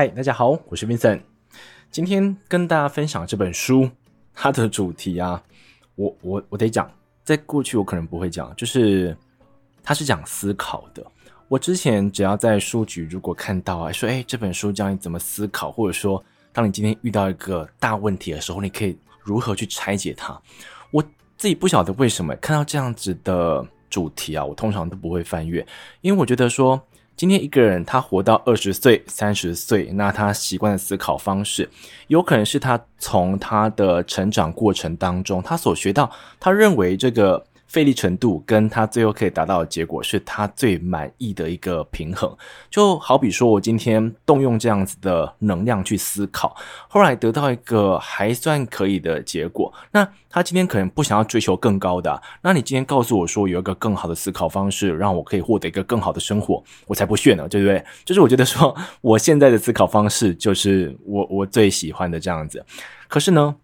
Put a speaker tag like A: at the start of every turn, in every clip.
A: 嗨，大家好，我是 Vincent。今天跟大家分享这本书，它的主题啊，我我我得讲，在过去我可能不会讲，就是它是讲思考的。我之前只要在书局如果看到啊，说哎，这本书教你怎么思考，或者说当你今天遇到一个大问题的时候，你可以如何去拆解它。我自己不晓得为什么看到这样子的主题啊，我通常都不会翻阅，因为我觉得说。今天一个人他活到二十岁、三十岁，那他习惯的思考方式，有可能是他从他的成长过程当中，他所学到，他认为这个。费力程度跟他最后可以达到的结果是他最满意的一个平衡，就好比说我今天动用这样子的能量去思考，后来得到一个还算可以的结果。那他今天可能不想要追求更高的，那你今天告诉我说有一个更好的思考方式，让我可以获得一个更好的生活，我才不屑呢，对不对？就是我觉得说我现在的思考方式就是我我最喜欢的这样子。可是呢，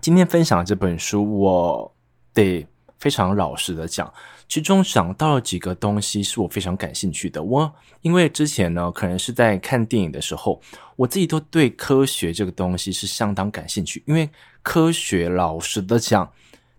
A: 今天分享这本书，我得。非常老实的讲，其中想到了几个东西是我非常感兴趣的。我因为之前呢，可能是在看电影的时候，我自己都对科学这个东西是相当感兴趣。因为科学，老实的讲，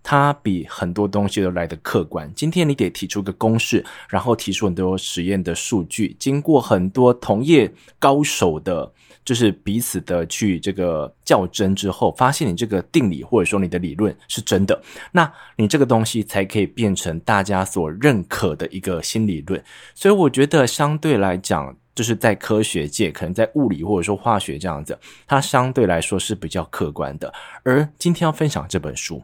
A: 它比很多东西都来得客观。今天你得提出个公式，然后提出很多实验的数据，经过很多同业高手的。就是彼此的去这个较真之后，发现你这个定理或者说你的理论是真的，那你这个东西才可以变成大家所认可的一个新理论。所以我觉得相对来讲，就是在科学界，可能在物理或者说化学这样子，它相对来说是比较客观的。而今天要分享这本书，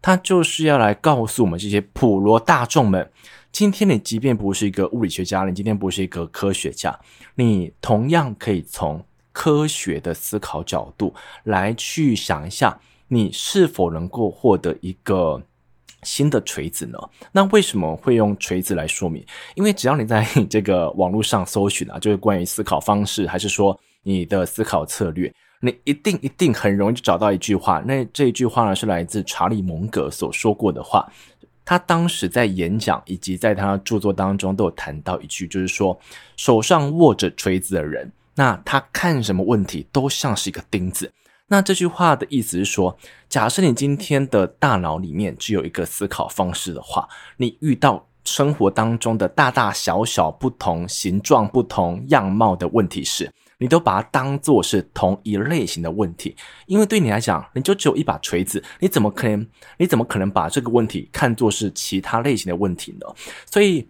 A: 它就是要来告诉我们这些普罗大众们，今天你即便不是一个物理学家，你今天不是一个科学家，你同样可以从。科学的思考角度来去想一下，你是否能够获得一个新的锤子呢？那为什么会用锤子来说明？因为只要你在这个网络上搜寻啊，就是关于思考方式，还是说你的思考策略，你一定一定很容易就找到一句话。那这一句话呢，是来自查理蒙格所说过的话。他当时在演讲以及在他著作当中都有谈到一句，就是说手上握着锤子的人。那他看什么问题都像是一个钉子。那这句话的意思是说，假设你今天的大脑里面只有一个思考方式的话，你遇到生活当中的大大小小不同形状、不同样貌的问题时，你都把它当作是同一类型的问题，因为对你来讲，你就只有一把锤子，你怎么可能？你怎么可能把这个问题看作是其他类型的问题呢？所以。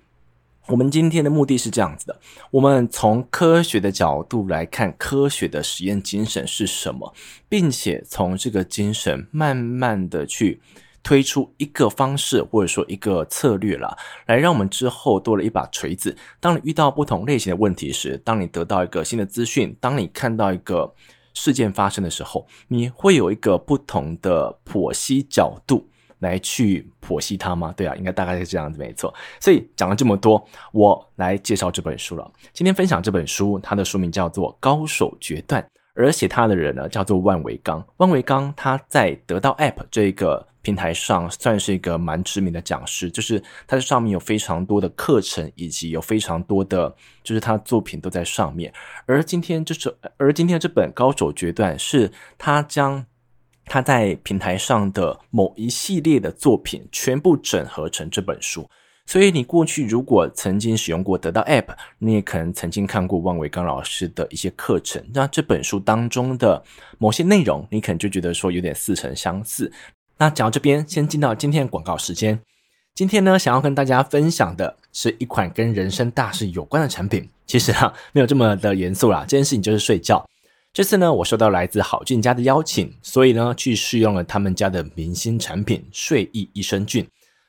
A: 我们今天的目的是这样子的：我们从科学的角度来看科学的实验精神是什么，并且从这个精神慢慢的去推出一个方式或者说一个策略了，来让我们之后多了一把锤子。当你遇到不同类型的问题时，当你得到一个新的资讯，当你看到一个事件发生的时候，你会有一个不同的剖析角度。来去剖析它吗？对啊，应该大概是这样子，没错。所以讲了这么多，我来介绍这本书了。今天分享这本书，它的书名叫做《高手决断》，而写它的人呢叫做万维刚。万维刚他在得到 App 这个平台上算是一个蛮知名的讲师，就是他在上面有非常多的课程，以及有非常多的，就是他作品都在上面。而今天就是，而今天这本《高手决断》是他将。他在平台上的某一系列的作品全部整合成这本书，所以你过去如果曾经使用过得到 App，你也可能曾经看过万维钢老师的一些课程。那这本书当中的某些内容，你可能就觉得说有点似曾相似。那讲到这边，先进到今天的广告时间。今天呢，想要跟大家分享的是一款跟人生大事有关的产品。其实啊，没有这么的严肃啦，这件事情就是睡觉。这次呢，我收到来自好菌家的邀请，所以呢，去试用了他们家的明星产品睡意益生菌。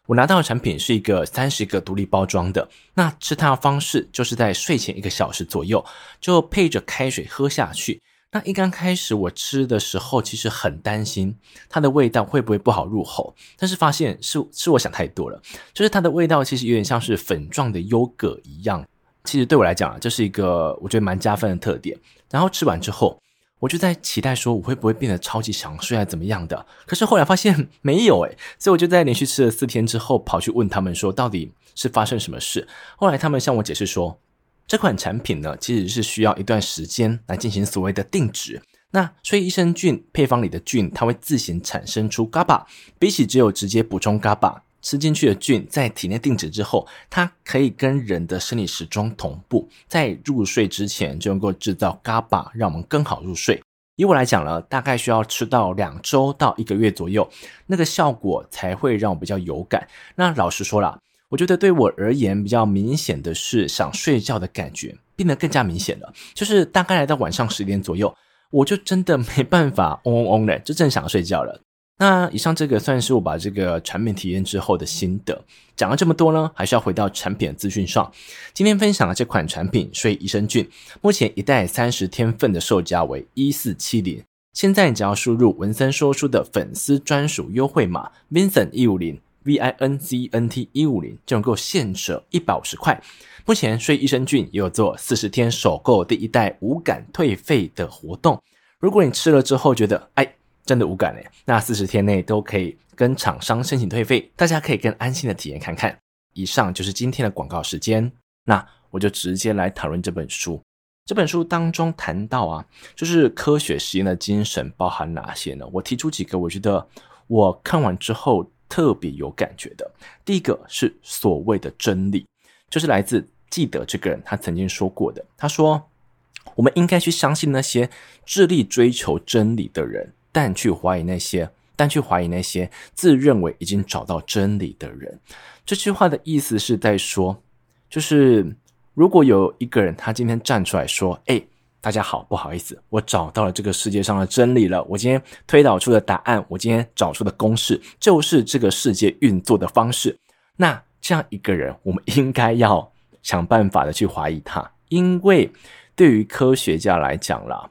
A: 我拿到的产品是一个三十个独立包装的，那吃它的方式就是在睡前一个小时左右，就配着开水喝下去。那一刚开始我吃的时候，其实很担心它的味道会不会不好入口，但是发现是是我想太多了，就是它的味道其实有点像是粉状的优格一样。其实对我来讲啊，这是一个我觉得蛮加分的特点。然后吃完之后，我就在期待说我会不会变得超级想睡，还怎么样的。可是后来发现没有诶，所以我就在连续吃了四天之后，跑去问他们说到底是发生什么事。后来他们向我解释说，这款产品呢，其实是需要一段时间来进行所谓的定植。那所以益生菌配方里的菌，它会自行产生出 GABA，比起只有直接补充 GABA，吃进去的菌在体内定植之后，它可以跟人的生理时钟同步，在入睡之前就能够制造 GABA，让我们更好入睡。以我来讲呢，大概需要吃到两周到一个月左右，那个效果才会让我比较有感。那老实说啦，我觉得对我而言比较明显的是想睡觉的感觉变得更加明显了，就是大概来到晚上十点左右，我就真的没办法嗡嗡嗡的，就正想睡觉了。那以上这个算是我把这个产品体验之后的心得。讲了这么多呢，还是要回到产品的资讯上。今天分享的这款产品睡益生菌，目前一袋三十天份的售价为一四七零，现在你只要输入文森说书的粉丝专属优惠码 Vincent 一五零。V I N C N T 一五零就能够现折一百五十块。目前睡益生菌也有做四十天首购第一袋无感退费的活动。如果你吃了之后觉得哎真的无感嘞，那四十天内都可以跟厂商申请退费，大家可以更安心的体验看看。以上就是今天的广告时间，那我就直接来讨论这本书。这本书当中谈到啊，就是科学实验的精神包含哪些呢？我提出几个，我觉得我看完之后。特别有感觉的，第一个是所谓的真理，就是来自记得这个人他曾经说过的。他说：“我们应该去相信那些致力追求真理的人，但去怀疑那些，但去怀疑那些自认为已经找到真理的人。”这句话的意思是在说，就是如果有一个人他今天站出来说：“哎。”大家好，不好意思，我找到了这个世界上的真理了。我今天推导出的答案，我今天找出的公式，就是这个世界运作的方式。那这样一个人，我们应该要想办法的去怀疑他，因为对于科学家来讲啦，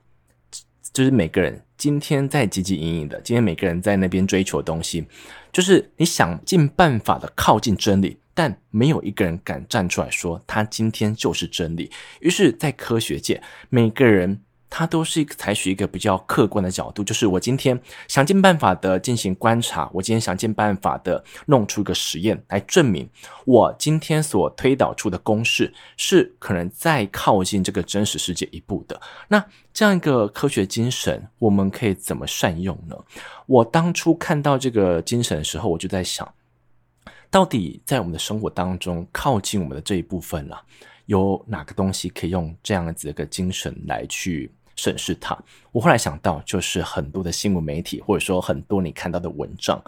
A: 就是每个人今天在汲汲营营的，今天每个人在那边追求东西，就是你想尽办法的靠近真理。但没有一个人敢站出来说他今天就是真理。于是，在科学界，每个人他都是采取一个比较客观的角度，就是我今天想尽办法的进行观察，我今天想尽办法的弄出一个实验来证明我今天所推导出的公式是可能再靠近这个真实世界一步的。那这样一个科学精神，我们可以怎么善用呢？我当初看到这个精神的时候，我就在想。到底在我们的生活当中，靠近我们的这一部分了、有哪个东西可以用这样子的一个精神来去审视它？我后来想到，就是很多的新闻媒体，或者说很多你看到的文章，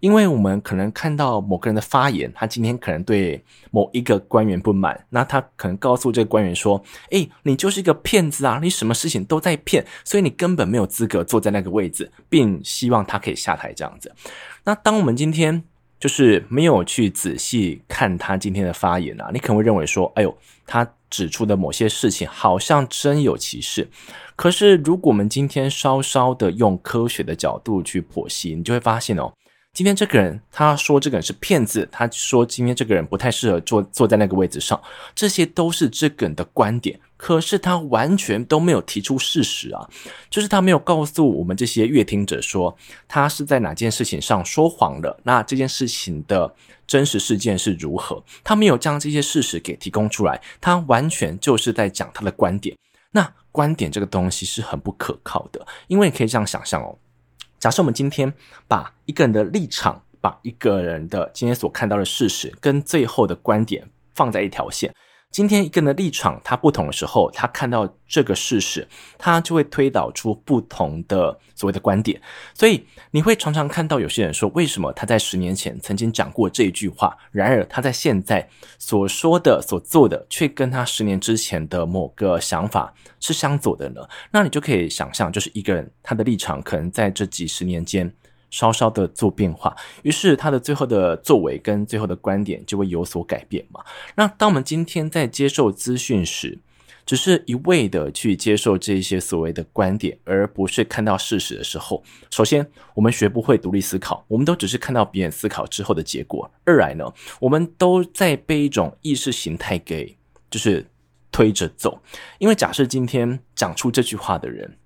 A: 因为我们可能看到某个人的发言，他今天可能对某一个官员不满，那他可能告诉这个官员说：“诶，你就是一个骗子啊，你什么事情都在骗，所以你根本没有资格坐在那个位置，并希望他可以下台这样子。”那当我们今天就是没有去仔细看他今天的发言啊，你可能会认为说，哎呦，他指出的某些事情好像真有其事。可是，如果我们今天稍稍的用科学的角度去剖析，你就会发现哦。今天这个人他说这个人是骗子，他说今天这个人不太适合坐坐在那个位置上，这些都是这个人的观点，可是他完全都没有提出事实啊，就是他没有告诉我们这些阅听者说他是在哪件事情上说谎了，那这件事情的真实事件是如何，他没有将这些事实给提供出来，他完全就是在讲他的观点，那观点这个东西是很不可靠的，因为可以这样想象哦。假设我们今天把一个人的立场，把一个人的今天所看到的事实跟最后的观点放在一条线。今天一个人的立场他不同的时候，他看到这个事实，他就会推导出不同的所谓的观点。所以你会常常看到有些人说，为什么他在十年前曾经讲过这一句话，然而他在现在所说的、所做的，却跟他十年之前的某个想法是相左的呢？那你就可以想象，就是一个人他的立场可能在这几十年间。稍稍的做变化，于是他的最后的作为跟最后的观点就会有所改变嘛。那当我们今天在接受资讯时，只是一味的去接受这些所谓的观点，而不是看到事实的时候，首先我们学不会独立思考，我们都只是看到别人思考之后的结果。二来呢，我们都在被一种意识形态给就是推着走，因为假设今天讲出这句话的人。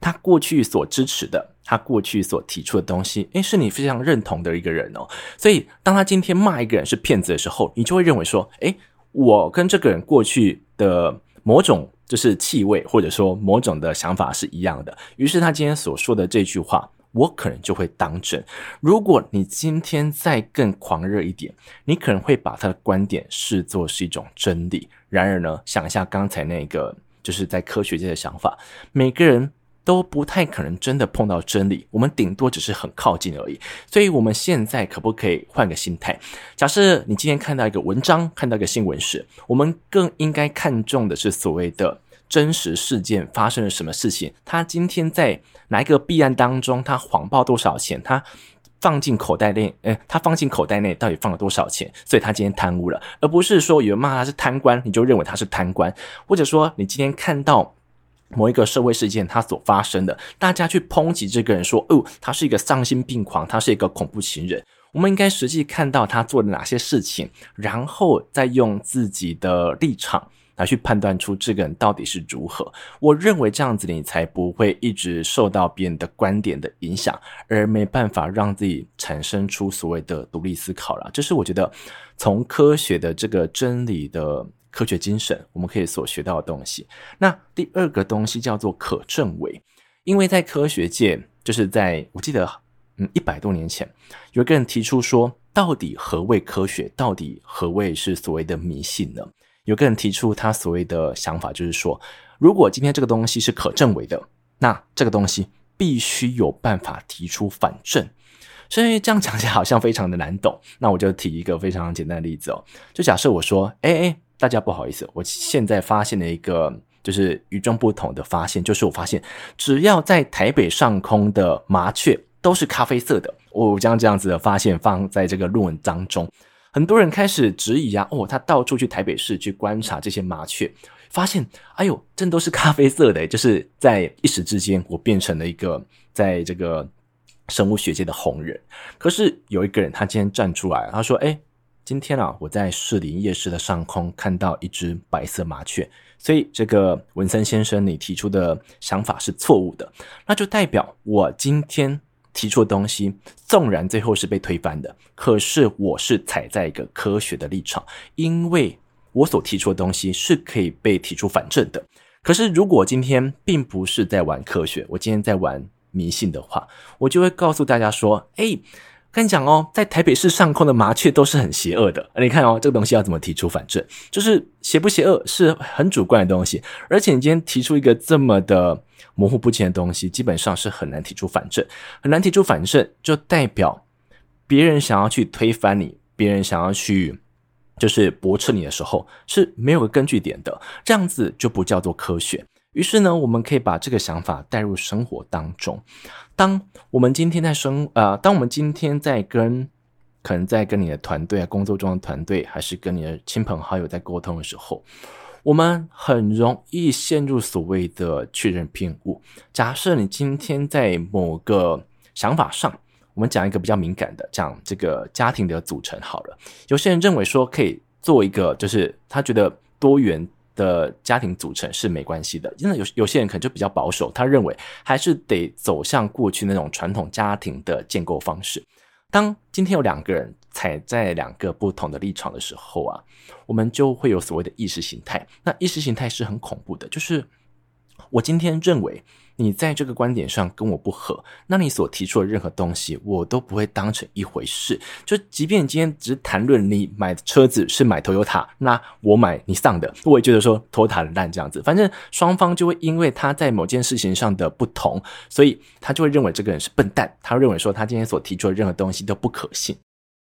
A: 他过去所支持的，他过去所提出的东西，诶，是你非常认同的一个人哦。所以，当他今天骂一个人是骗子的时候，你就会认为说，诶，我跟这个人过去的某种就是气味，或者说某种的想法是一样的。于是他今天所说的这句话，我可能就会当真。如果你今天再更狂热一点，你可能会把他的观点视作是一种真理。然而呢，想一下刚才那个，就是在科学界的想法，每个人都不太可能真的碰到真理，我们顶多只是很靠近而已。所以，我们现在可不可以换个心态？假设你今天看到一个文章，看到一个新闻时，我们更应该看重的是所谓的真实事件发生了什么事情。他今天在哪一个弊案当中，他谎报多少钱？他放进口袋内，诶，他放进口袋内到底放了多少钱？所以他今天贪污了，而不是说有人骂他是贪官，你就认为他是贪官，或者说你今天看到某一个社会事件它所发生的，大家去抨击这个人说，哦，他是一个丧心病狂，他是一个恐怖情人。我们应该实际看到他做了哪些事情，然后再用自己的立场。来去判断出这个人到底是如何，我认为这样子你才不会一直受到别人的观点的影响，而没办法让自己产生出所谓的独立思考了。这是我觉得从科学的这个真理的科学精神，我们可以所学到的东西。那第二个东西叫做可证伪，因为在科学界，就是在我记得嗯一百多年前，有一个人提出说，到底何谓科学？到底何谓是所谓的迷信呢？有个人提出他所谓的想法，就是说，如果今天这个东西是可证伪的，那这个东西必须有办法提出反证。所以这样讲起来好像非常的难懂。那我就提一个非常简单的例子哦，就假设我说，哎哎，大家不好意思，我现在发现了一个就是与众不同的发现，就是我发现只要在台北上空的麻雀都是咖啡色的。我将这样子的发现放在这个论文当中。很多人开始质疑啊，哦，他到处去台北市去观察这些麻雀，发现，哎呦，真都是咖啡色的，就是在一时之间，我变成了一个在这个生物学界的红人。可是有一个人，他今天站出来，他说，哎，今天啊，我在士林夜市的上空看到一只白色麻雀，所以这个文森先生，你提出的想法是错误的，那就代表我今天。提出的东西，纵然最后是被推翻的，可是我是踩在一个科学的立场，因为我所提出的东西是可以被提出反证的。可是如果今天并不是在玩科学，我今天在玩迷信的话，我就会告诉大家说：诶。跟你讲哦，在台北市上空的麻雀都是很邪恶的。你看哦，这个东西要怎么提出反证？就是邪不邪恶是很主观的东西，而且你今天提出一个这么的模糊不清的东西，基本上是很难提出反证。很难提出反证，就代表别人想要去推翻你，别人想要去就是驳斥你的时候是没有个根据点的，这样子就不叫做科学。于是呢，我们可以把这个想法带入生活当中。当我们今天在生呃，当我们今天在跟可能在跟你的团队啊，工作中的团队，还是跟你的亲朋好友在沟通的时候，我们很容易陷入所谓的确认偏误。假设你今天在某个想法上，我们讲一个比较敏感的，讲这个家庭的组成好了。有些人认为说可以做一个，就是他觉得多元。的家庭组成是没关系的，因为有有些人可能就比较保守，他认为还是得走向过去那种传统家庭的建构方式。当今天有两个人踩在两个不同的立场的时候啊，我们就会有所谓的意识形态。那意识形态是很恐怖的，就是我今天认为。你在这个观点上跟我不合，那你所提出的任何东西，我都不会当成一回事。就即便今天只是谈论你买的车子是买 Toyota，那我买你上的，我也觉得说 Toyota 的烂这样子。反正双方就会因为他在某件事情上的不同，所以他就会认为这个人是笨蛋，他认为说他今天所提出的任何东西都不可信。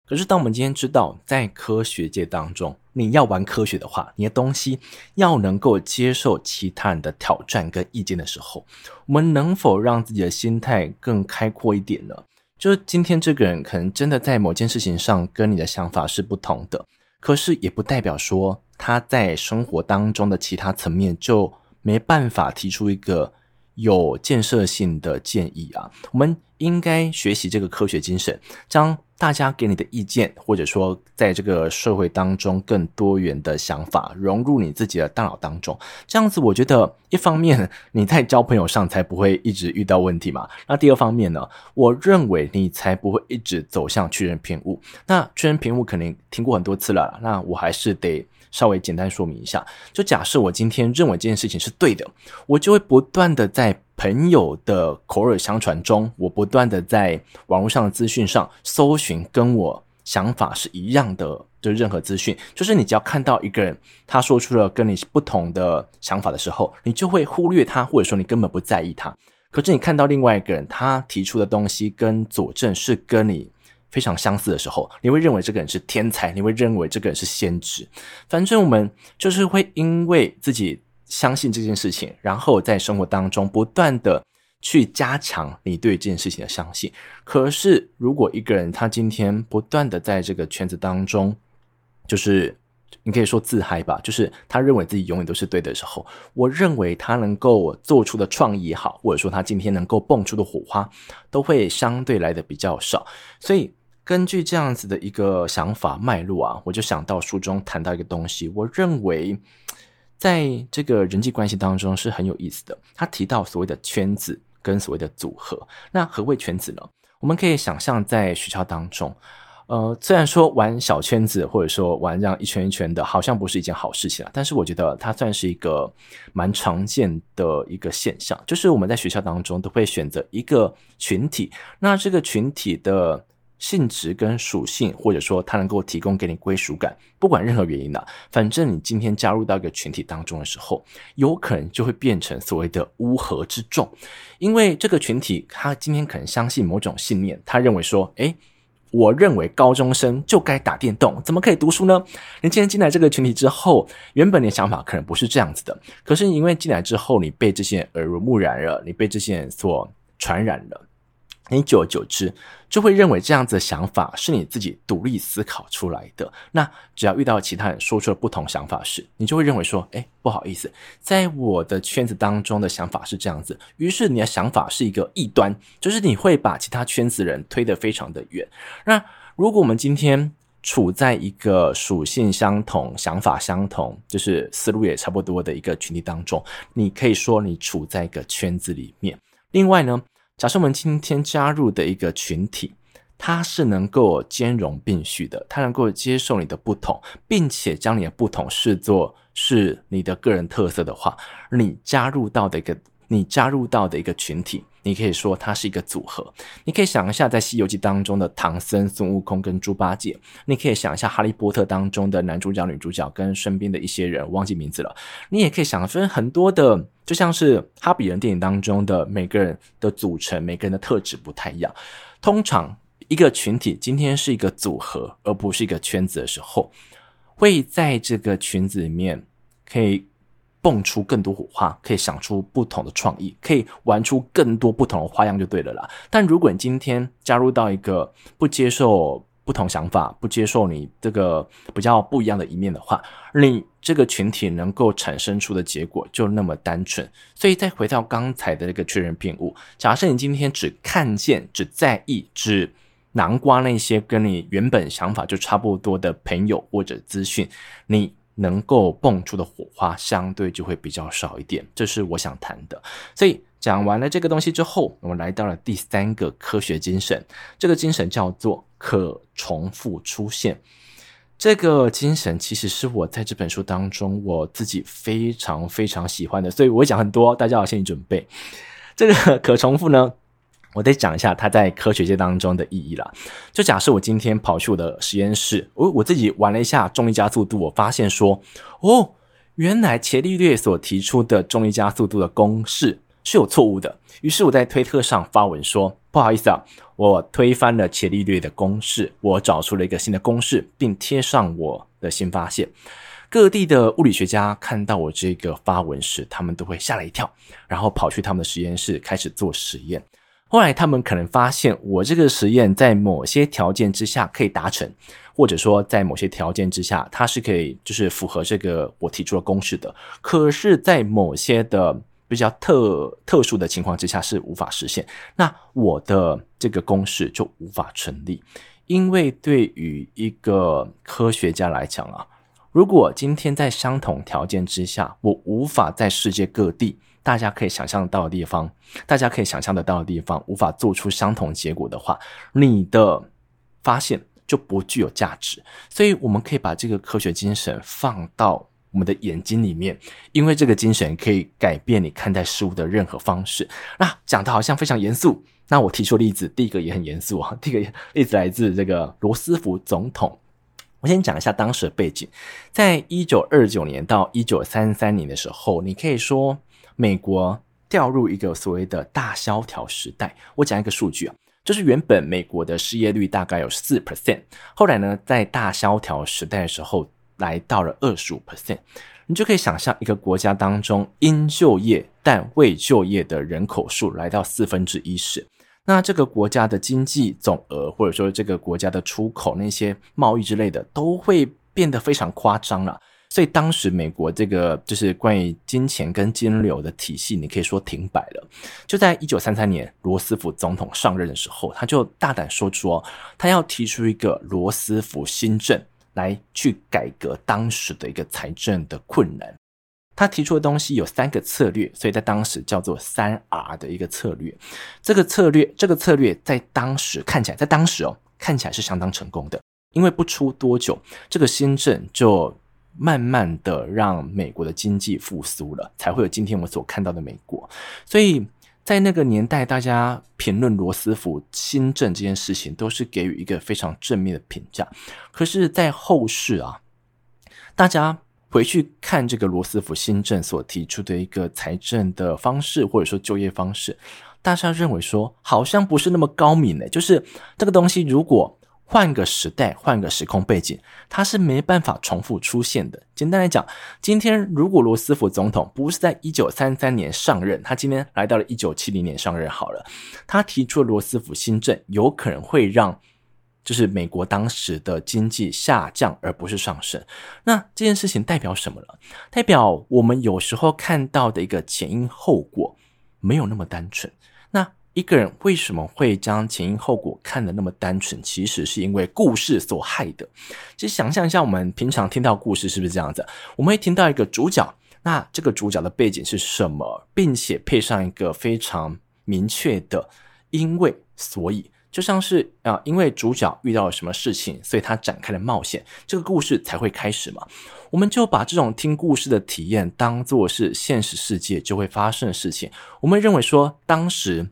A: 可是，当我们今天知道，在科学界当中，你要玩科学的话，你的东西要能够接受其他人的挑战跟意见的时候，我们能否让自己的心态更开阔一点呢？就是今天这个人可能真的在某件事情上跟你的想法是不同的，可是也不代表说他在生活当中的其他层面就没办法提出一个有建设性的建议啊。我们应该学习这个科学精神，将。大家给你的意见，或者说在这个社会当中更多元的想法融入你自己的大脑当中，这样子我觉得一方面你在交朋友上才不会一直遇到问题嘛。那第二方面呢，我认为你才不会一直走向确认偏误。那确认偏误肯定听过很多次了，那我还是得稍微简单说明一下。就假设我今天认为这件事情是对的，我就会不断的在朋友的口耳相传中，我不断的在网络上的资讯上搜寻跟我想法是一样的，就任何资讯，就是你只要看到一个人他说出了跟你不同的想法的时候，你就会忽略他，或者说你根本不在意他。可是你看到另外一个人他提出的东西跟佐证是跟你非常相似的时候，你会认为这个人是天才，你会认为这个人是先知。反正我们就是会因为自己相信这件事情，然后在生活当中不断的去加强你对这件事情的相信。可是如果一个人他今天不断的在这个圈子当中，就是你可以说自嗨吧，就是他认为自己永远都是对的时候，我认为他能够做出的创意也好，或者说他今天能够蹦出的火花，都会相对来的比较少，所以。根据这样子的一个想法脉络啊，我就想到书中谈到一个东西，我认为在这个人际关系当中是很有意思的。他提到所谓的圈子跟所谓的组合，那何谓圈子呢？我们可以想象在学校当中，呃，虽然说玩小圈子或者说玩这样一圈一圈的，好像不是一件好事情啊，但是我觉得它算是一个蛮常见的一个现象，就是我们在学校当中都会选择一个群体，那这个群体的。性质跟属性，或者说它能够提供给你归属感，不管任何原因呢，反正你今天加入到一个群体当中的时候，有可能就会变成所谓的乌合之众，因为这个群体他今天可能相信某种信念，他认为说，诶，我认为高中生就该打电动，怎么可以读书呢？你今天进来这个群体之后，原本你的想法可能不是这样子的，可是因为进来之后，你被这些人耳濡目染了，你被这些人所传染了。你久而久之就会认为这样子的想法是你自己独立思考出来的。那只要遇到其他人说出了不同想法时，你就会认为说：“诶，不好意思，在我的圈子当中的想法是这样子。”于是你的想法是一个异端，就是你会把其他圈子人推得非常的远。那如果我们今天处在一个属性相同、想法相同，就是思路也差不多的一个群体当中，你可以说你处在一个圈子里面。另外呢，假设我们今天加入的一个群体，它是能够兼容并蓄的，它能够接受你的不同，并且将你的不同视作是你的个人特色的话，你加入到的一个你加入到的一个群体。你可以说它是一个组合，你可以想一下在《西游记》当中的唐僧、孙悟空跟猪八戒，你可以想一下《哈利波特》当中的男主角、女主角跟身边的一些人，忘记名字了。你也可以想分很多的，就像是《哈比人》电影当中的每个人的组成，每个人的特质不太一样。通常一个群体今天是一个组合，而不是一个圈子的时候，会在这个群子里面可以。蹦出更多火花，可以想出不同的创意，可以玩出更多不同的花样就对了啦。但如果你今天加入到一个不接受不同想法、不接受你这个比较不一样的一面的话，你这个群体能够产生出的结果就那么单纯。所以再回到刚才的那个确认谬误，假设你今天只看见、只在意、只南瓜那些跟你原本想法就差不多的朋友或者资讯，你。能够蹦出的火花相对就会比较少一点，这是我想谈的。所以讲完了这个东西之后，我们来到了第三个科学精神，这个精神叫做可重复出现。这个精神其实是我在这本书当中我自己非常非常喜欢的，所以我会讲很多，大家要心理准备。这个可重复呢，我得讲一下它在科学界当中的意义啦。就假设我今天跑去我的实验室，我我自己玩了一下重力加速度，我发现说，哦，原来伽利略所提出的重力加速度的公式是有错误的。于是我在推特上发文说，不好意思啊，我推翻了伽利略的公式，我找出了一个新的公式，并贴上我的新发现。各地的物理学家看到我这个发文时，他们都会吓了一跳，然后跑去他们的实验室开始做实验。后来他们可能发现，我这个实验在某些条件之下可以达成，或者说在某些条件之下，它是可以就是符合这个我提出的公式的。可是，在某些的比较特特殊的情况之下是无法实现，那我的这个公式就无法成立。因为对于一个科学家来讲啊，如果今天在相同条件之下，我无法在世界各地。大家可以想象到的地方，大家可以想象得到的地方，无法做出相同结果的话，你的发现就不具有价值。所以我们可以把这个科学精神放到我们的眼睛里面，因为这个精神可以改变你看待事物的任何方式。那讲的好像非常严肃。那我提出例子，第一个也很严肃啊。第一个例子来自这个罗斯福总统。我先讲一下当时的背景，在一九二九年到一九三三年的时候，你可以说美国掉入一个所谓的大萧条时代。我讲一个数据啊，就是原本美国的失业率大概有四 percent，后来呢，在大萧条时代的时候，来到了二十五 percent。你就可以想象一个国家当中应就业但未就业的人口数来到四分之一时。那这个国家的经济总额，或者说这个国家的出口那些贸易之类的，都会变得非常夸张了。所以当时美国这个就是关于金钱跟金流的体系，你可以说停摆了。就在一九三三年，罗斯福总统上任的时候，他就大胆说出哦，他要提出一个罗斯福新政来去改革当时的一个财政的困难。他提出的东西有三个策略，所以在当时叫做三 R 的一个策略。这个策略，这个策略在当时看起来，在当时哦，看起来是相当成功的。因为不出多久，这个新政就慢慢的让美国的经济复苏了，才会有今天我们所看到的美国。所以在那个年代，大家评论罗斯福新政这件事情，都是给予一个非常正面的评价。可是，在后世啊，大家。回去看这个罗斯福新政所提出的一个财政的方式，或者说就业方式，大家认为说好像不是那么高明的。就是这个东西，如果换个时代、换个时空背景，它是没办法重复出现的。简单来讲，今天如果罗斯福总统不是在一九三三年上任，他今天来到了一九七零年上任好了，他提出罗斯福新政，有可能会让。就是美国当时的经济下降，而不是上升。那这件事情代表什么呢？代表我们有时候看到的一个前因后果没有那么单纯。一个人为什么会将前因后果看得那么单纯？其实是因为故事所害的。其实想象一下，我们平常听到故事是不是这样子？我们会听到一个主角，那这个主角的背景是什么，并且配上一个非常明确的因为所以。就像是啊、因为主角遇到了什么事情，所以他展开了冒险，这个故事才会开始嘛。我们就把这种听故事的体验当作是现实世界就会发生的事情。我们认为说，当时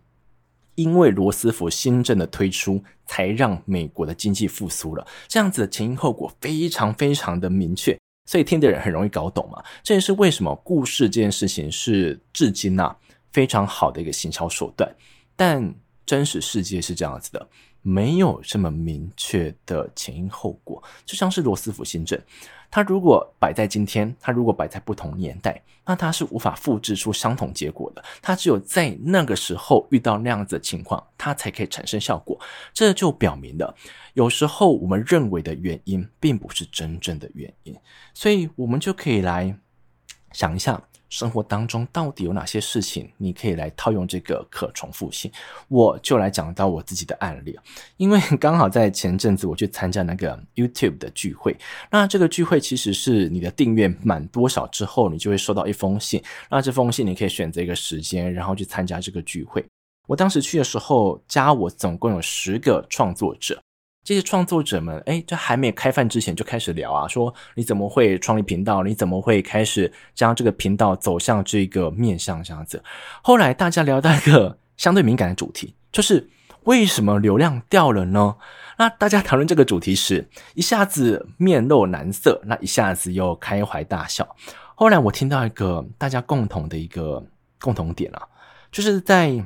A: 因为罗斯福新政的推出，才让美国的经济复苏了。这样子的前因后果非常非常的明确，所以听的人很容易搞懂嘛。这也是为什么故事这件事情是至今啊非常好的一个行销手段，但。真实世界是这样子的，没有这么明确的前因后果。就像是罗斯福新政，它如果摆在今天，它如果摆在不同年代，那它是无法复制出相同结果的。它只有在那个时候遇到那样子的情况，它才可以产生效果。这就表明了，有时候我们认为的原因，并不是真正的原因。所以，我们就可以来想一下。生活当中到底有哪些事情你可以来套用这个可重复性？我就来讲到我自己的案例，因为刚好在前阵子我去参加那个 YouTube 的聚会，那这个聚会其实是你的订阅满多少之后，你就会收到一封信，那这封信你可以选择一个时间，然后去参加这个聚会。我当时去的时候，加我总共有十个创作者。这些创作者们，哎，这还没开饭之前就开始聊啊，说你怎么会创立频道？你怎么会开始将这个频道走向这个面向这样子？后来大家聊到一个 相对敏感的主题，就是为什么流量掉了呢？那大家讨论这个主题时，一下子面露难色，那一下子又开怀大笑。后来我听到一个大家共同的一个共同点啊，就是在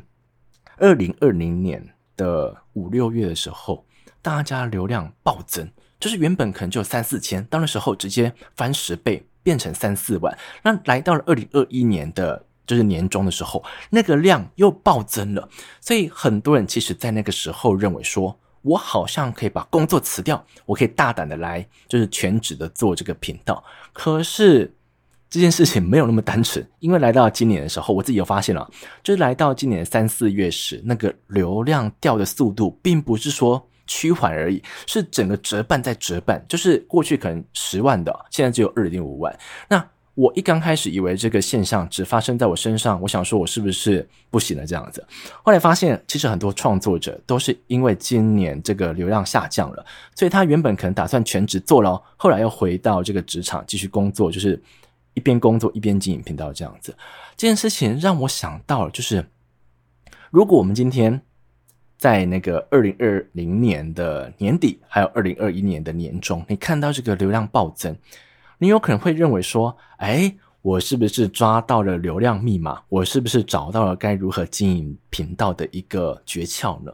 A: 二零二零年的五六月的时候。大家流量暴增，就是原本可能就三四千，到那时候直接翻十倍，变成三四万。那来到了二零二一年的，就是年终的时候，那个量又暴增了。所以很多人其实，在那个时候认为说，我好像可以把工作辞掉，我可以大胆的来，就是全职的做这个频道。可是这件事情没有那么单纯，因为来到今年的时候，我自己有发现了，就是来到今年三四月时，那个流量掉的速度，并不是说。趋缓而已，是整个折半再折半，就是过去可能十万的，现在只有二点五万。那我一刚开始以为这个现象只发生在我身上，我想说我是不是不行了这样子。后来发现，其实很多创作者都是因为今年这个流量下降了，所以他原本可能打算全职做了，后来又回到这个职场继续工作，就是一边工作一边经营频道这样子。这件事情让我想到了，就是如果我们今天在那个二零二零年的年底，还有二零二一年的年中，你看到这个流量暴增。你有可能会认为说，哎，我是不是抓到了流量密码？我是不是找到了该如何经营频道的一个诀窍呢？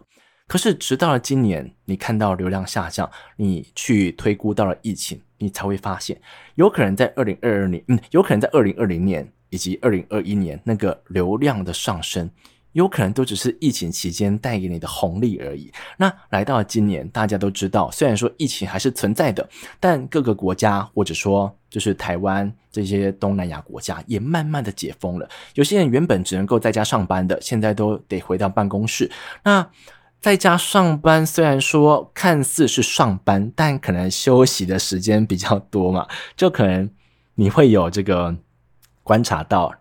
A: 可是，直到了今年，你看到流量下降，你去推估到了疫情，你才会发现，有可能在二零二二年，嗯，有可能在二零二零年以及二零二一年那个流量的上升。有可能都只是疫情期间带给你的红利而已。那来到今年，大家都知道，虽然说疫情还是存在的，但各个国家或者说就是台湾这些东南亚国家也慢慢的解封了。有些人原本只能够在家上班的，现在都得回到办公室。那在家上班虽然说看似是上班，但可能休息的时间比较多嘛，就可能你会有这个观察到。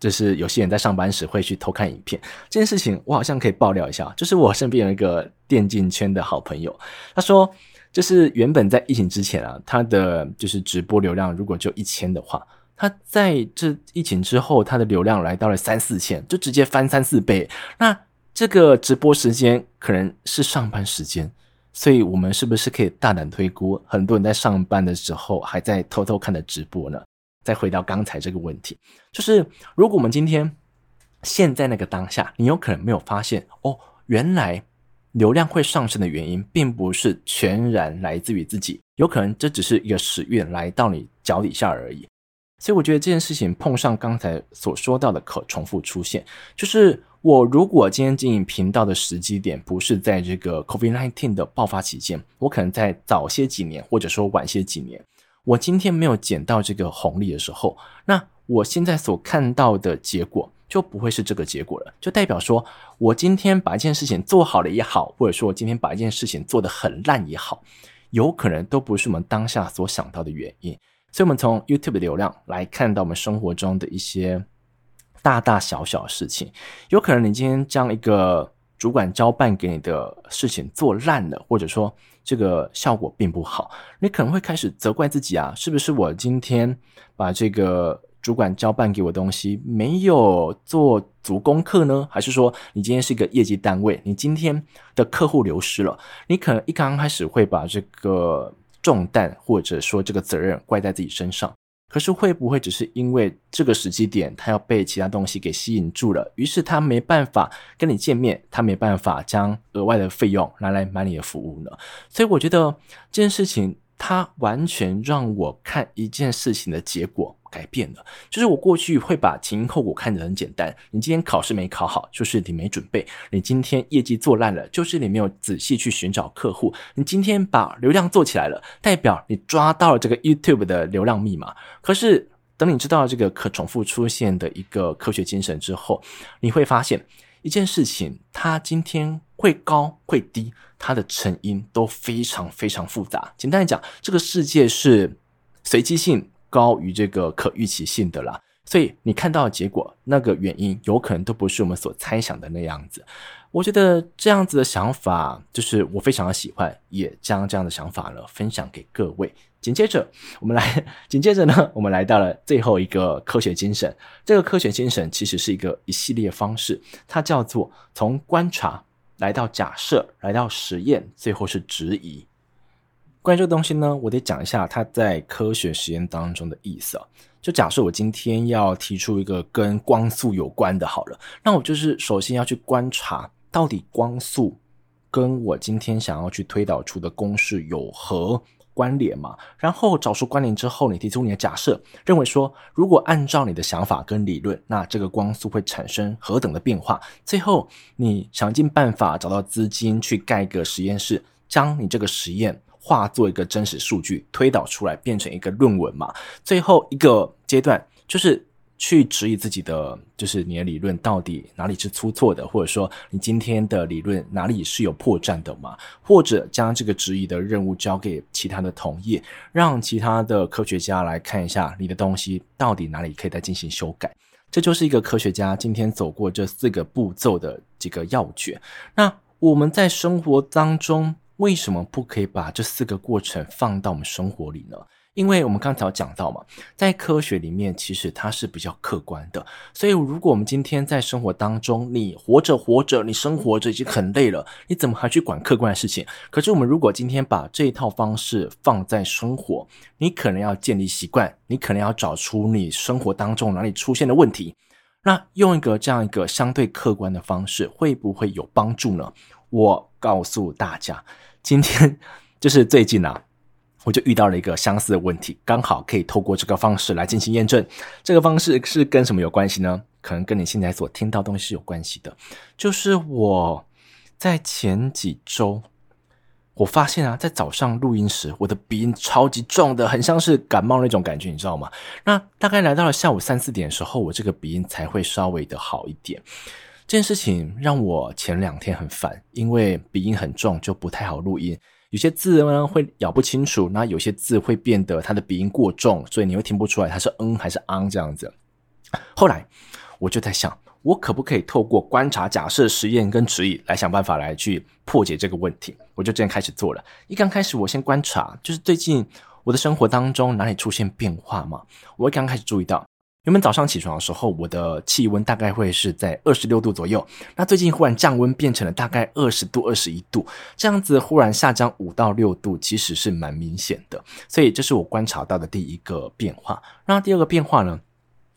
A: 就是有些人在上班时会去偷看影片，这件事情我好像可以爆料一下。就是我身边有一个电竞圈的好朋友，他说，就是原本在疫情之前啊，他的就是直播流量如果就一千的话，他在这疫情之后，他的流量来到了三四千，就直接翻三四倍。那这个直播时间可能是上班时间，所以我们是不是可以大胆推估，很多人在上班的时候还在偷偷看的直播呢？再回到刚才这个问题，就是如果我们今天现在那个当下，你有可能没有发现哦，原来流量会上升的原因，并不是全然来自于自己，有可能这只是一个时运来到你脚底下而已。所以我觉得这件事情碰上刚才所说到的可重复出现，就是我如果今天经营频道的时机点不是在这个 COVID-19 的爆发期间，我可能在早些几年，或者说晚些几年。我今天没有捡到这个红利的时候，那我现在所看到的结果就不会是这个结果了，就代表说我今天把一件事情做好了也好，或者说我今天把一件事情做得很烂也好，有可能都不是我们当下所想到的原因。所以，我们从 YouTube 的流量来看到我们生活中的一些大大小小的事情，有可能你今天将一个主管交办给你的事情做烂了，或者说。这个效果并不好，你可能会开始责怪自己啊，是不是我今天把这个主管交办给我东西没有做足功课呢？还是说你今天是一个业绩单位，你今天的客户流失了，你可能一刚开始会把这个重担或者说这个责任怪在自己身上。可是会不会只是因为这个时机点，他要被其他东西给吸引住了，于是他没办法跟你见面，他没办法将额外的费用拿来买你的服务呢？所以我觉得这件事情，它完全让我看一件事情的结果。改变了，就是我过去会把前因后果看得很简单。你今天考试没考好，就是你没准备；你今天业绩做烂了，就是你没有仔细去寻找客户；你今天把流量做起来了，代表你抓到了这个 YouTube 的流量密码。可是等你知道这个可重复出现的一个科学精神之后，你会发现一件事情：它今天会高会低，它的成因都非常非常复杂。简单来讲，这个世界是随机性。高于这个可预期性的啦，所以你看到的结果，那个原因有可能都不是我们所猜想的那样子。我觉得这样子的想法，就是我非常的喜欢，也将这样的想法呢分享给各位。紧接着，我们来，紧接着呢，我们来到了最后一个科学精神。这个科学精神其实是一个一系列方式，它叫做从观察来到假设，来到实验，最后是质疑。关于这个东西呢，我得讲一下它在科学实验当中的意思啊。就假设我今天要提出一个跟光速有关的，好了，那我就是首先要去观察到底光速跟我今天想要去推导出的公式有何关联嘛？然后找出关联之后，你提出你的假设，认为说如果按照你的想法跟理论，那这个光速会产生何等的变化？最后你想尽办法找到资金去盖个实验室，将你这个实验。化作一个真实数据推导出来，变成一个论文嘛。最后一个阶段就是去质疑自己的，就是你的理论到底哪里是出错的，或者说你今天的理论哪里是有破绽的嘛？或者将这个质疑的任务交给其他的同业，让其他的科学家来看一下你的东西到底哪里可以再进行修改。这就是一个科学家今天走过这四个步骤的这个要诀。那我们在生活当中为什么不可以把这四个过程放到我们生活里呢？因为我们刚才有讲到嘛，在科学里面其实它是比较客观的，所以如果我们今天在生活当中，你活着活着，你生活着已经很累了，你怎么还去管客观的事情？可是我们如果今天把这一套方式放在生活，你可能要建立习惯，你可能要找出你生活当中哪里出现的问题，那用一个这样一个相对客观的方式，会不会有帮助呢？我告诉大家，今天 就是最近啊。我就遇到了一个相似的问题，刚好可以透过这个方式来进行验证。这个方式是跟什么有关系呢？可能跟你现在所听到东西是有关系的。就是我在前几周，我发现啊，在早上录音时，我的鼻音超级重的，很像是感冒那种感觉，你知道吗？那大概来到了下午三四点的时候，我这个鼻音才会稍微的好一点。这件事情让我前两天很烦，因为鼻音很重，就不太好录音。有些字呢会咬不清楚，那有些字会变得它的鼻音过重，所以你会听不出来它是嗯还是昂这样子。后来我就在想，我可不可以透过观察、假设、实验跟指引来想办法来去破解这个问题？我就这样开始做了。一刚开始，我先观察，就是最近我的生活当中哪里出现变化嘛？我刚开始注意到。原本早上起床的时候，我的气温大概会是在二十六度左右。那最近忽然降温变成了大概二十度、二十一度，这样子忽然下降五到六度，其实是蛮明显的。所以这是我观察到的第一个变化。那第二个变化呢？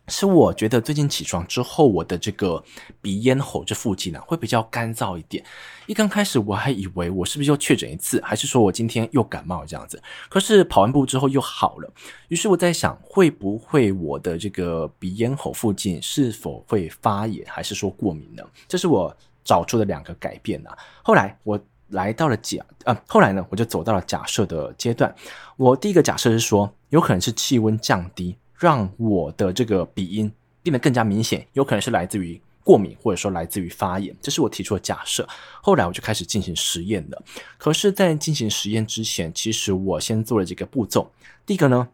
A: 是我觉得最近起床之后，我的这个鼻咽喉这附近呢、会比较干燥一点。一刚开始我还以为我是不是又确诊一次，还是说我今天又感冒这样子？可是跑完步之后又好了。于是我在想，会不会我的这个鼻咽喉附近是否会发炎，还是说过敏呢？这是我找出的两个改变啊。后来我来到了假，呃，后来呢，我就走到了假设的阶段。我第一个假设是说，有可能是气温降低。让我的这个鼻音变得更加明显，有可能是来自于过敏，或者说来自于发炎，这是我提出的假设。后来我就开始进行实验了。可是，在进行实验之前，其实我先做了几个步骤。第一个呢，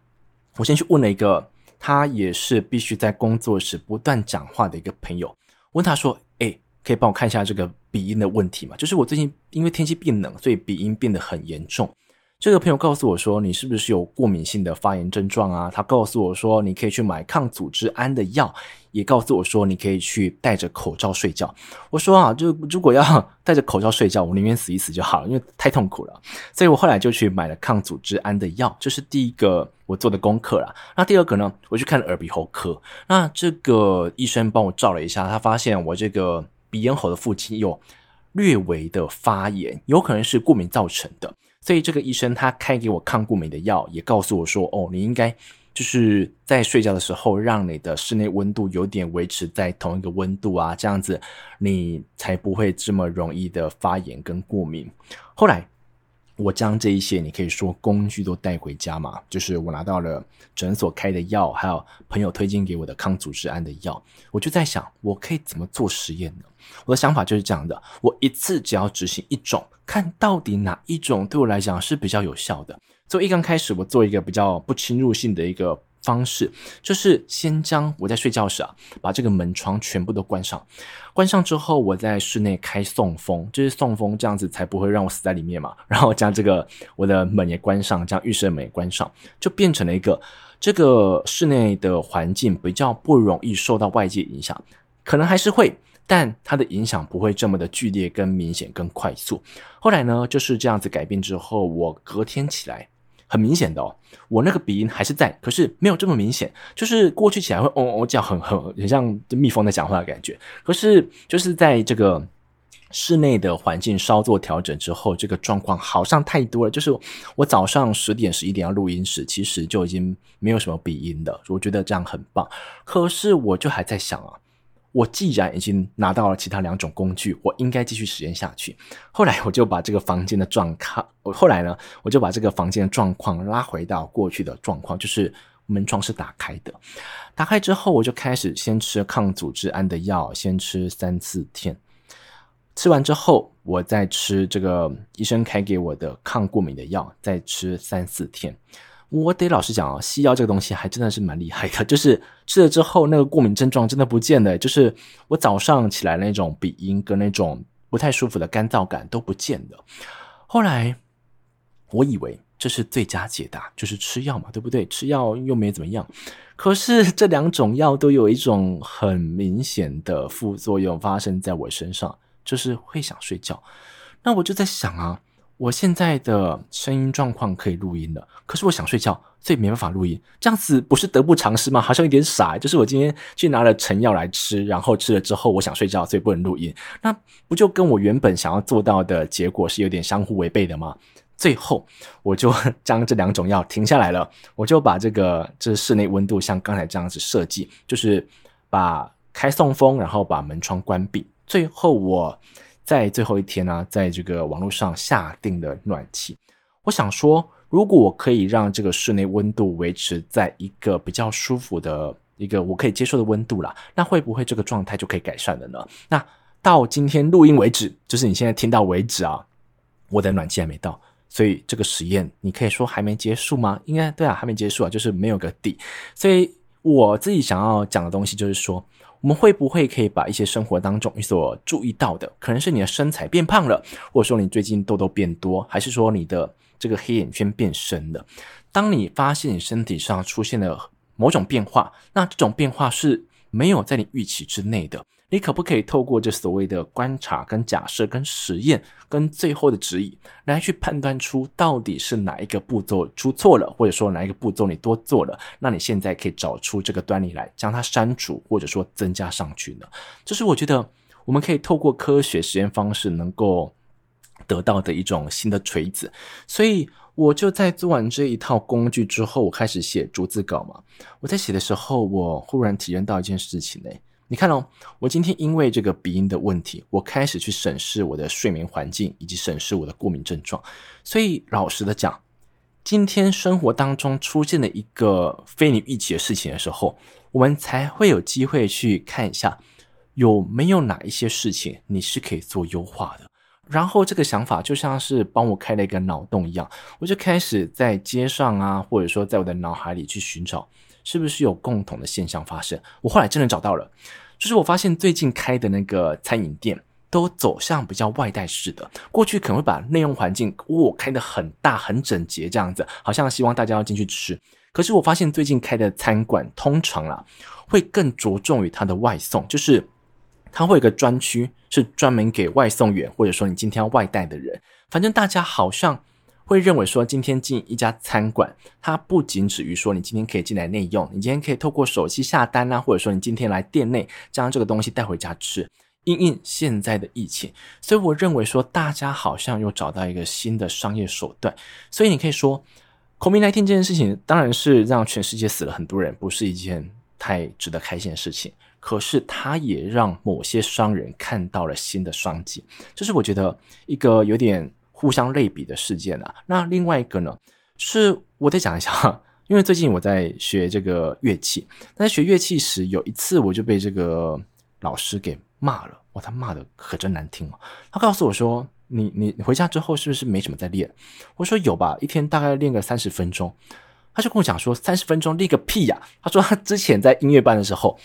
A: 我先去问了一个他也是必须在工作时不断讲话的一个朋友，问他说：“诶，可以帮我看一下这个鼻音的问题吗？就是我最近因为天气变冷，所以鼻音变得很严重。”这个朋友告诉我说：“你是不是有过敏性的发炎症状啊？”他告诉我说：“你可以去买抗组织胺的药。”也告诉我说：“你可以去戴着口罩睡觉。”我说：“啊，就如果要 戴着口罩睡觉，我宁愿死一死就好了，因为太痛苦了。”所以我后来就去买了抗组织胺的药，这是第一个我做的功课啦。那第二个呢，我去看了耳鼻喉科。那这个医生帮我照了一下，他发现我这个鼻咽喉的附近有略微的发炎，有可能是过敏造成的。所以这个医生他开给我抗过敏的药，也告诉我说：“哦，你应该就是在睡觉的时候，让你的室内温度有点维持在同一个温度啊，这样子你才不会这么容易的发炎跟过敏。”后来我将这一些你可以说工具都带回家嘛，就是我拿到了诊所开的药，还有朋友推荐给我的抗组织胺的药，我就在想，我可以怎么做实验呢？我的想法就是这样的：我一次只要执行一种。看到底哪一种对我来讲是比较有效的。所以一刚开始，我做一个比较不侵入性的一个方式，就是先将我在睡觉时啊，把这个门窗全部都关上。关上之后，我在室内开送风，就是送风，这样子才不会让我死在里面嘛。然后将这个我的门也关上，将浴室的门也关上，就变成了一个这个室内的环境比较不容易受到外界影响，可能还是会。但它的影响不会这么的剧烈、跟明显、跟快速。后来呢，就是这样子改变之后，我隔天起来很明显的哦，我那个鼻音还是在，可是没有这么明显，就是过去起来会嗡嗡叫，很很很像蜜蜂在讲话的感觉。可是就是在这个室内的环境稍作调整之后，这个状况好像太多了。就是我早上十点、十一点要录音时，其实就已经没有什么鼻音的。我觉得这样很棒。可是我就还在想啊。我既然已经拿到了其他两种工具，我应该继续实验下去。后来我就把这个房间的状况，我后来呢，我就把这个房间的状况拉回到过去的状况，就是门窗是打开的。打开之后，我就开始先吃抗组织胺的药，先吃三四天。吃完之后，我再吃这个医生开给我的抗过敏的药，再吃三四天。我得老实讲啊，西药这个东西还真的是蛮厉害的，就是吃了之后，那个过敏症状真的不见了，就是我早上起来那种鼻音跟那种不太舒服的干燥感都不见了。后来我以为这是最佳解答，就是吃药嘛，对不对？吃药又没怎么样。可是这两种药都有一种很明显的副作用发生在我身上。就是会想睡觉，那我就在想啊，我现在的声音状况可以录音了，可是我想睡觉，所以没办法录音，这样子不是得不偿失吗？好像有点傻。就是我今天去拿了成药来吃，然后吃了之后我想睡觉，所以不能录音，那不就跟我原本想要做到的结果是有点相互违背的吗？最后我就 将这两种药停下来了，我就把这个这室内温度像刚才这样子设计，就是把开送风，然后把门窗关闭。最后，我在最后一天呢、在这个网络上下定了暖气。我想说，如果我可以让这个室内温度维持在一个比较舒服的一个我可以接受的温度啦，那会不会这个状态就可以改善了呢？那到今天录音为止，就是你现在听到为止啊，我的暖气还没到，所以这个实验你可以说还没结束吗？应该对啊，还没结束啊，就是没有个底。所以我自己想要讲的东西就是说。我们会不会可以把一些生活当中你所注意到的，可能是你的身材变胖了，或者说你最近痘痘变多，还是说你的这个黑眼圈变深了？当你发现你身体上出现了某种变化，那这种变化是没有在你预期之内的。你可不可以透过这所谓的观察、跟假设、跟实验、跟最后的指引，来去判断出到底是哪一个步骤出错了，或者说哪一个步骤你多做了？那你现在可以找出这个端倪来，将它删除，或者说增加上去呢？这是我觉得我们可以透过科学实验方式能够得到的一种新的锤子。所以我就在做完这一套工具之后，我开始写逐字稿嘛。我在写的时候，我忽然体验到一件事情呢。你看哦，我今天因为这个鼻音的问题，我开始去审视我的睡眠环境，以及审视我的过敏症状。所以老实的讲，今天生活当中出现了一个非你预期的事情的时候，我们才会有机会去看一下有没有哪一些事情你是可以做优化的。然后这个想法就像是帮我开了一个脑洞一样，我就开始在街上啊，或者说在我的脑海里去寻找。是不是有共同的现象发生？我后来真的找到了，就是我发现最近开的那个餐饮店都走向比较外带式的。过去可能会把内用环境哦开得很大很整洁这样子，好像希望大家要进去吃。可是我发现最近开的餐馆通常啦会更着重于它的外送，就是它会有个专区是专门给外送员或者说你今天要外带的人。反正大家好像。会认为说，今天进一家餐馆，它不仅止于说你今天可以进来内用，你今天可以透过手机下单啊，或者说你今天来店内将这个东西带回家吃。因应现在的疫情，所以我认为说，大家好像又找到一个新的商业手段。所以你可以说，COVID-19 这件事情当然是让全世界死了很多人，不是一件太值得开心的事情。可是它也让某些商人看到了新的商机，这是我觉得一个有点。互相类比的事件啊，那另外一个呢，是我得讲一下，因为最近我在学这个乐器，在学乐器时，有一次我就被这个老师给骂了，哇，他骂的可真难听哦。他告诉我说：“你你回家之后是不是没什么在练？”我说：“有吧，一天大概练个三十分钟。”他就跟我讲说：“三十分钟练个屁呀！”他说他之前在音乐班的时候，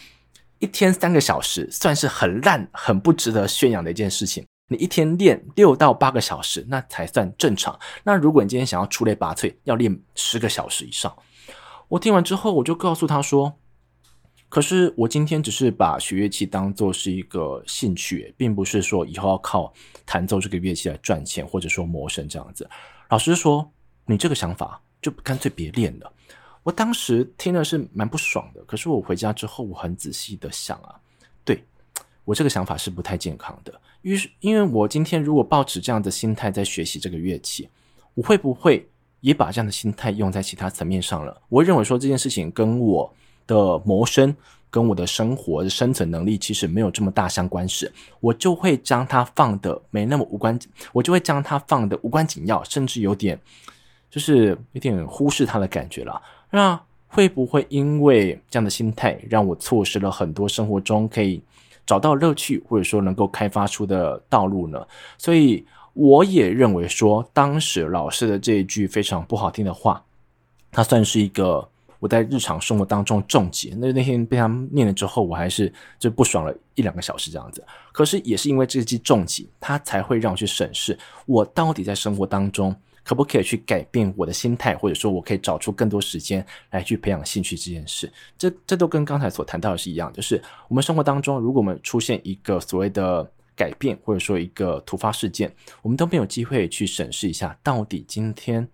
A: 一天三个小时算是很烂、很不值得宣扬的一件事情。一天练六到八个小时，那才算正常。那如果你今天想要出类拔萃，要练十个小时以上。我听完之后，我就告诉他说：“可是我今天只是把学乐器当做是一个兴趣，并不是说以后要靠弹奏这个乐器来赚钱，或者说谋生这样子。”老师说：“你这个想法就干脆别练了。”我当时听的是蛮不爽的。可是我回家之后，我很仔细的想啊，我这个想法是不太健康的。于是，因为我今天如果抱持这样的心态在学习这个乐器，我会不会也把这样的心态用在其他层面上了？我会认为说这件事情跟我的谋生、跟我的生活的生存能力其实没有这么大相关时，我就会将它放得没那么无关，我就会将它放得无关紧要，甚至有点就是有点忽视它的感觉了。那会不会因为这样的心态，让我错失了很多生活中可以找到乐趣，或者说能够开发出的道路呢？所以我也认为说，当时老师的这一句非常不好听的话，它算是一个我在日常生活当中重击。那那天被他念了之后，我还是就不爽了一两个小时这样子。可是也是因为这记重击，它才会让我去审视我到底在生活当中。可不可以去改变我的心态，或者说我可以找出更多时间来去培养兴趣这件事？这这都跟刚才所谈到的是一样，就是我们生活当中，如果我们出现一个所谓的改变，或者说一个突发事件，我们都没有机会去审视一下，到底今天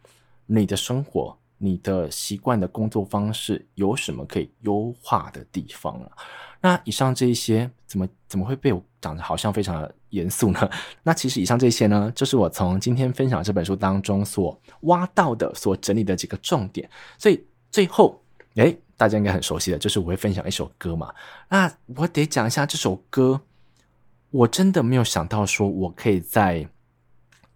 A: 你的生活、你的习惯的工作方式有什么可以优化的地方啊？那以上这一些，怎么怎么会被我讲得好像非常的严肃呢？那其实以上这些呢，就是我从今天分享这本书当中所挖到的、所整理的几个重点。所以最后，诶，大家应该很熟悉的，就是我会分享一首歌嘛。那我得讲一下这首歌，我真的没有想到说我可以在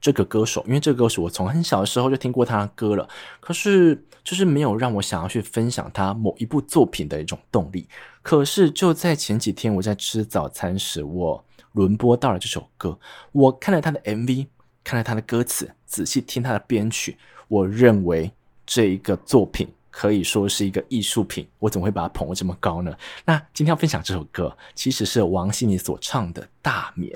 A: 这个歌手，因为这个歌手我从很小的时候就听过他的歌了，可是就是没有让我想要去分享他某一部作品的一种动力。可是就在前几天，我在吃早餐时，我。轮播到了这首歌，我看了他的 MV，看了他的歌词，仔细听他的编曲，我认为这一个作品可以说是一个艺术品。我怎么会把它捧得这么高呢？那今天要分享这首歌，其实是王心凌所唱的《大眠》。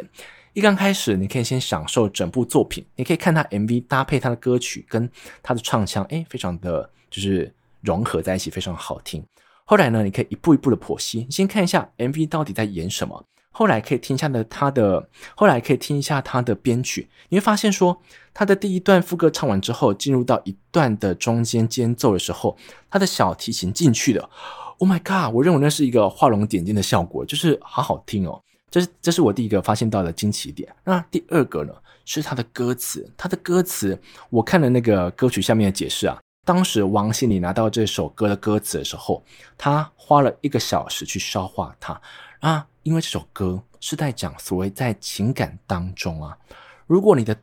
A: 一刚开始，你可以先享受整部作品，你可以看他 MV 搭配他的歌曲跟他的唱腔，诶，非常的就是融合在一起，非常好听。后来呢，你可以一步一步的剖析，先看一下 MV 到底在演什么。后来可以听一下的他的，后来可以听一下他的编曲，你会发现说，他的第一段副歌唱完之后，进入到一段的中间间奏的时候，他的小提琴进去了。Oh my god！我认为那是一个画龙点睛的效果，就是好好听哦。这是这是我第一个发现到的惊奇点。那第二个呢，是他的歌词，他的歌词，我看了那个歌曲下面的解释啊，当时王心凌拿到这首歌的歌词的时候，他花了一个小时去消化它啊。因为这首歌是在讲所谓在情感当中啊，如果你的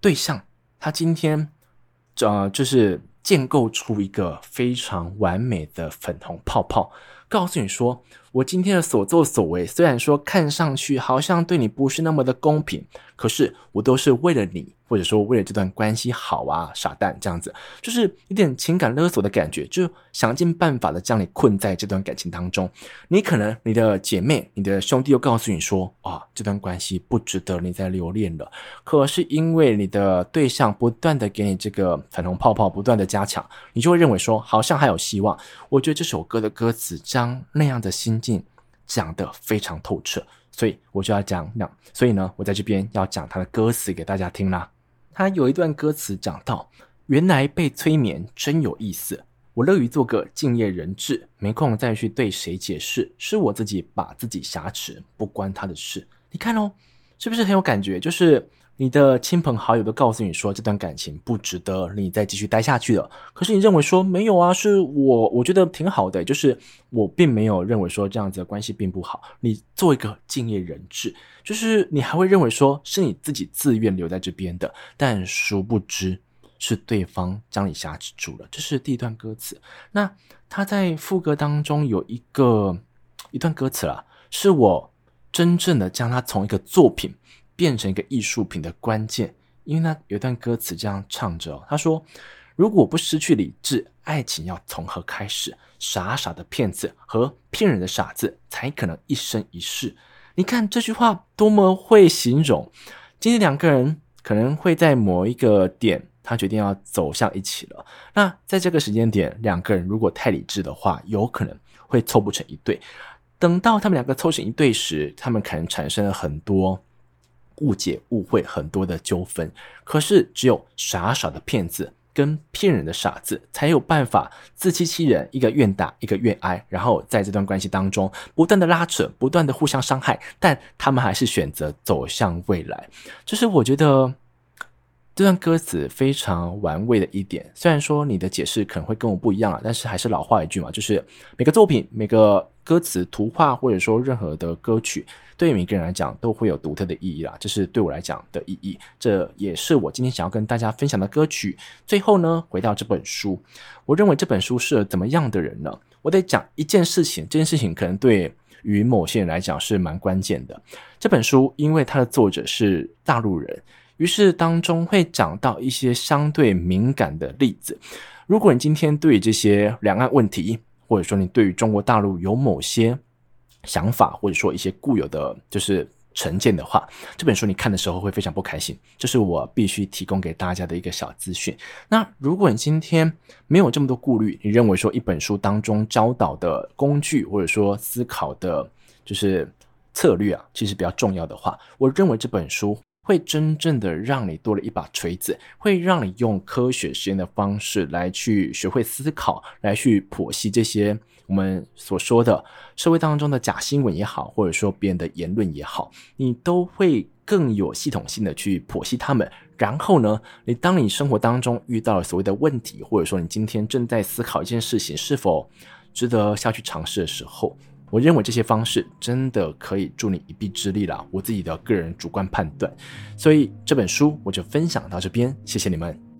A: 对象他今天，呃，就是建构出一个非常完美的粉红泡泡，告诉你说，我今天的所作所为，虽然说看上去好像对你不是那么的公平，可是我都是为了你。或者说为了这段关系好啊，傻蛋这样子，就是有点情感勒索的感觉，就想尽办法的将你困在这段感情当中。你可能你的姐妹、你的兄弟又告诉你说，啊，这段关系不值得你再留恋了。可是因为你的对象不断的给你这个粉红泡泡，不断的加强，你就会认为说好像还有希望。我觉得这首歌的歌词将那样的心境讲得非常透彻，所以我就要讲那，所以呢，我在这边要讲他的歌词给大家听啦。他有一段歌词讲到：“原来被催眠真有意思，我乐于做个敬业人质，没空再去对谁解释，是我自己把自己挟持，不关他的事。”你看哦，是不是很有感觉？就是。你的亲朋好友都告诉你说，这段感情不值得你再继续待下去了，可是你认为说没有啊，是我我觉得挺好的，就是我并没有认为说这样子的关系并不好。你做一个敬业人质，就是你还会认为说是你自己自愿留在这边的，但殊不知是对方将你挟持住了。这是第一段歌词。那他在副歌当中有一个一段歌词啦，是我真正的将它从一个作品。变成一个艺术品的关键，因为呢，有一段歌词这样唱着，他说：“如果不失去理智，爱情要从何开始？傻傻的骗子和骗人的傻子才可能一生一世。”你看这句话多么会形容，今天两个人可能会在某一个点，他决定要走向一起了。那在这个时间点，两个人如果太理智的话，有可能会凑不成一对。等到他们两个凑成一对时，他们可能产生了很多。误解、误会，很多的纠纷。可是，只有傻傻的骗子跟骗人的傻子，才有办法自欺欺人，一个愿打，一个愿挨，然后在这段关系当中不断的拉扯，不断的互相伤害，但他们还是选择走向未来。就是我觉得这段歌词非常玩味的一点，虽然说你的解释可能会跟我不一样啊，但是还是老话一句嘛，就是每个作品、每个歌词、图画，或者说任何的歌曲，对于每个人来讲都会有独特的意义啦。这是对我来讲的意义，这也是我今天想要跟大家分享的歌曲。最后呢，回到这本书，我认为这本书适合怎么样的人呢？我得讲一件事情，这件事情可能对于某些人来讲是蛮关键的。这本书因为它的作者是大陆人。于是当中会讲到一些相对敏感的例子。如果你今天对于这些两岸问题，或者说你对于中国大陆有某些想法，或者说一些固有的就是成见的话，这本书你看的时候会非常不开心。这是我必须提供给大家的一个小资讯。那如果你今天没有这么多顾虑，你认为说一本书当中教导的工具，或者说思考的，就是策略啊，其实比较重要的话，我认为这本书。会真正的让你多了一把锤子，会让你用科学实验的方式来去学会思考，来去剖析这些我们所说的社会当中的假新闻也好，或者说别人的言论也好，你都会更有系统性的去剖析他们。然后呢，你当你生活当中遇到了所谓的问题，或者说你今天正在思考一件事情是否值得下去尝试的时候。我认为这些方式真的可以助你一臂之力了，我自己的个人主观判断，所以这本书我就分享到这边，谢谢你们。